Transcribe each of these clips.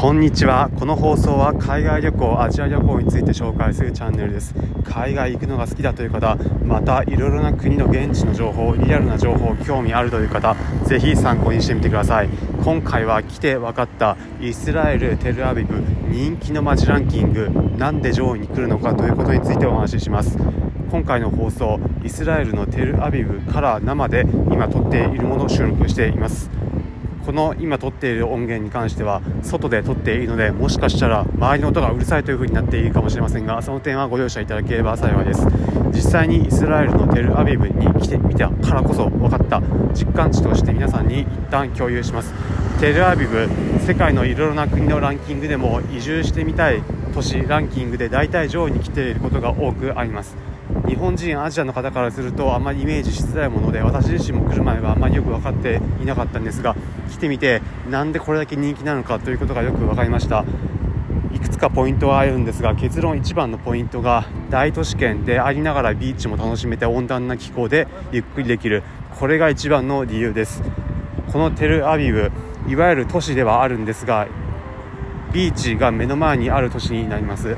こんにちは。この放送は海外旅行アジア旅行について紹介するチャンネルです。海外行くのが好きだという方またいろいろな国の現地の情報リアルな情報興味あるという方ぜひ参考にしてみてください。今回は来て分かったイスラエルテルアビブ人気の街ランキングなんで上位に来るのかということについてお話しします。今回の放送イスラエルのテルアビブから生で今撮っているものを収録しています。この今撮っている音源に関しては外で撮っているのでもしかしたら周りの音がうるさいという風になっているかもしれませんがその点はご容赦いただければ幸いです。実際にイスラエルのテルアビブに来てみたからこそ分かった実感値として皆さんに一旦共有します。テルアビブ世界のいろいろな国のランキングでも移住してみたい都市ランキングで大体上位に来ていることが多くあります。日本人アジアの方からするとあまりイメージしづらいもので私自身も来る前はあまりよく分かっていなかったんですがてみてなんでこれだけ人気なのかということがよく分かりました。いくつかポイントはあるんですが結論一番のポイントが大都市圏でありながらビーチも楽しめて温暖な気候でゆっくりできる。これが一番の理由です。このテルアビブいわゆる都市ではあるんですがビーチが目の前にある都市になります。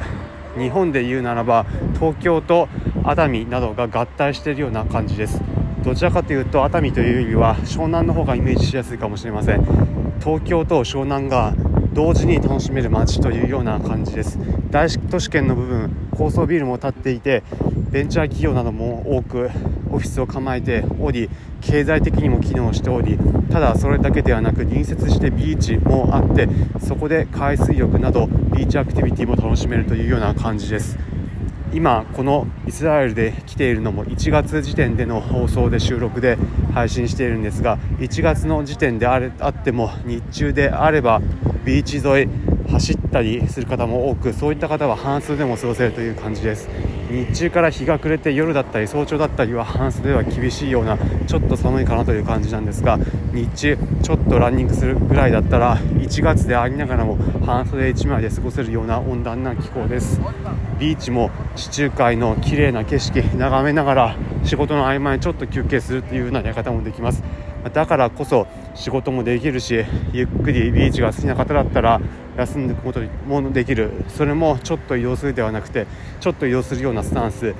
日本で言うならば東京と熱海などが合体しているような感じです。どちらかというと熱海というよりは湘南の方がイメージしやすいかもしれません。東京と湘南が同時に楽しめる街というような感じです。大都市圏の部分高層ビルも建っていてベンチャー企業なども多くオフィスを構えており経済的にも機能しておりただそれだけではなく隣接してビーチもあってそこで海水浴などビーチアクティビティも楽しめるというような感じです。今このイスラエルで来ているのも1月時点での放送で収録で配信しているんですが1月の時点であれあっても日中であればビーチ沿い走ったりする方も多くそういった方は半数でも過ごせるという感じです。日中から日が暮れて夜だったり早朝だったりは半袖では厳しいようなちょっと寒いかなという感じなんですが日中ちょっとランニングするぐらいだったら1月でありながらも半袖1枚で過ごせるような温暖な気候です。ビーチも地中海の綺麗な景色眺めながら仕事の合間にちょっと休憩するというようなやり方もできます。だからこそ仕事もできるしゆっくりビーチが好きな方だったら休んでいくこともできる。それもちょっと移動するではなくてちょっと移動するようなスタンス。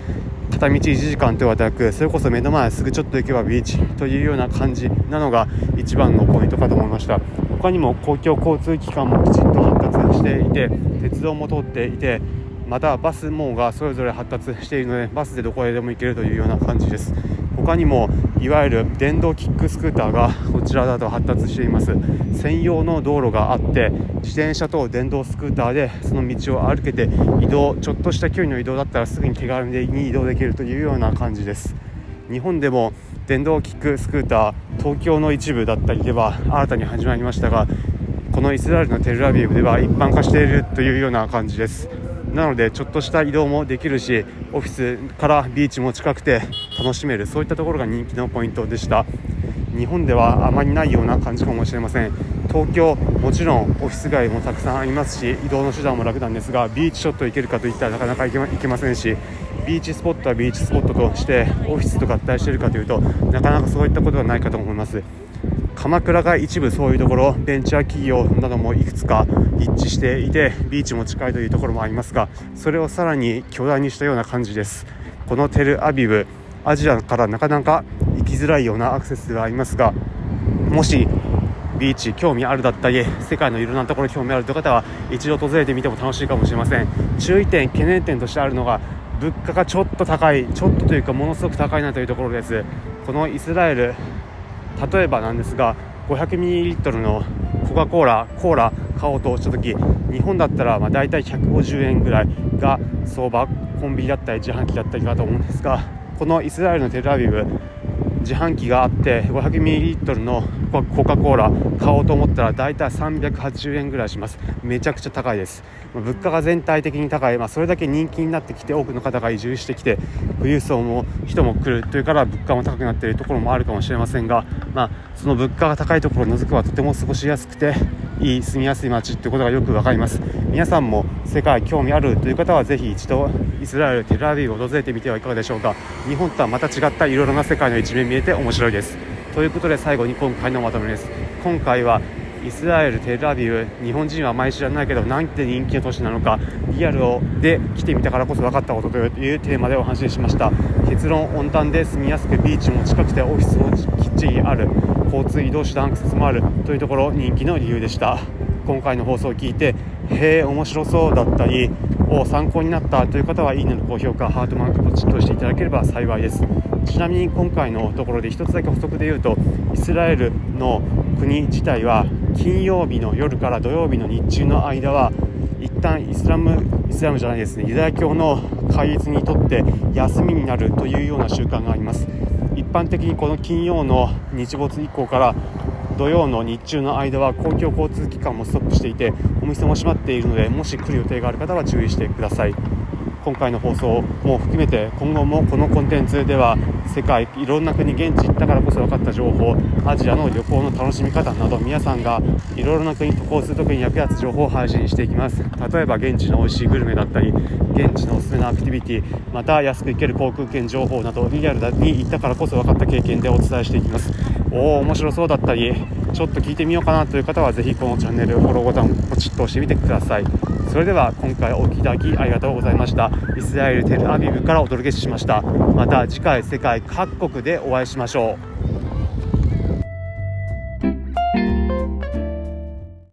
片道1時間ではなくそれこそ目の前すぐちょっと行けばビーチというような感じなのが一番のポイントかと思いました。他にも公共交通機関もきちんと発達していて鉄道も通っていてまたバス網がそれぞれ発達しているのでバスでどこへでも行けるというような感じです。他にもいわゆる電動キックスクーターがこちらだと発達しています。専用の道路があって自転車と電動スクーターでその道を歩けて移動ちょっとした距離の移動だったらすぐに手軽に移動できるというような感じです。日本でも電動キックスクーター東京の一部だったりでは新たに始まりましたがこのイスラエルのテルアビブでは一般化しているというような感じです。なのでちょっとした移動もできるしオフィスからビーチも近くて楽しめるそういったところが人気のポイントでした。日本ではあまりないような感じかもしれません。東京もちろんオフィス街もたくさんありますし移動の手段も楽なんですがビーチショット行けるかといったらなかなか行けませんしビーチスポットはビーチスポットとしてオフィスと合体しているかというとなかなかそういったことはないかと思います。鎌倉が一部そういうところベンチャー企業などもいくつか立地していてビーチも近いというところもありますがそれをさらに巨大にしたような感じです。このテルアビブアジアからなかなか行きづらいようなアクセスではあります。がもしビーチ興味あるだったり世界のいろんなところに興味あるという方は一度訪れてみても楽しいかもしれません。注意点懸念点としてあるのが物価がちょっと高いちょっとというかものすごく高いなというところです。このイスラエル例えばなんですが 500ml のコカ・コーラコーラ買おうとした時日本だったらまあ大体150円ぐらいが相場コンビニだったり自販機だったりかと思うんですがこのイスラエルのテルアビブ自販機があって 500ml のコカ・コーラ買おうと思ったら大体380円ぐらいします。めちゃくちゃ高いです。物価が全体的に高い、まあ、それだけ人気になってきて多くの方が移住してきて富裕層も人も来るというから物価も高くなっているところもあるかもしれませんが、まあ、その物価が高いところを除くはとても過ごしやすくていい住みやすい街ってことがよく分かります。皆さんも世界興味あるという方はぜひ一度イスラエルテルアビブを訪れてみてはいかがでしょうか。日本とはまた違ったいろいろな世界の一面見えて面白いです。ということで最後に今回のまとめです。今回はイスラエル、テルアビブ日本人はあまり知らないけどなんて人気の都市なのかリアルをで来てみたからこそ分かったことというテーマでお話ししました。結論温淡で住みやすくビーチも近くてオフィスもきっちりある交通移動手段アクセスもあるというところ人気の理由でした。今回の放送を聞いてへえ面白そうだったりを参考になったという方はいいねの高評価ハートマークポチッとしていただければ幸いです。ちなみに今回のところで1つだけ補足で言うとイスラエルの国自体は金曜日の夜から土曜日の日中の間は一旦イスラムイスラムじゃないですねユダヤ教の戒律にとって休みになるというような習慣があります。一般的にこの金曜の日没以降から土曜の日中の間は公共交通機関もストップしていてお店も閉まっているのでもし来る予定がある方は注意してください。今回の放送も含めて今後もこのコンテンツでは世界いろんな国現地行ったからこそ分かった情報アジアの旅行の楽しみ方など皆さんがいろいろな国渡航する時に役立つ情報を配信していきます。例えば現地の美味しいグルメだったり現地のおすすめのアクティビティまた安く行ける航空券情報などリアルに行ったからこそ分かった経験でお伝えしていきます。おお面白そうだったりちょっと聞いてみようかなという方はぜひこのチャンネルフォローボタンをポチッと押してみてください。それでは今回お聞きいただきありがとうございました。イスラエルテルアビブからお届けしました。また次回世界各国でお会いしましょう。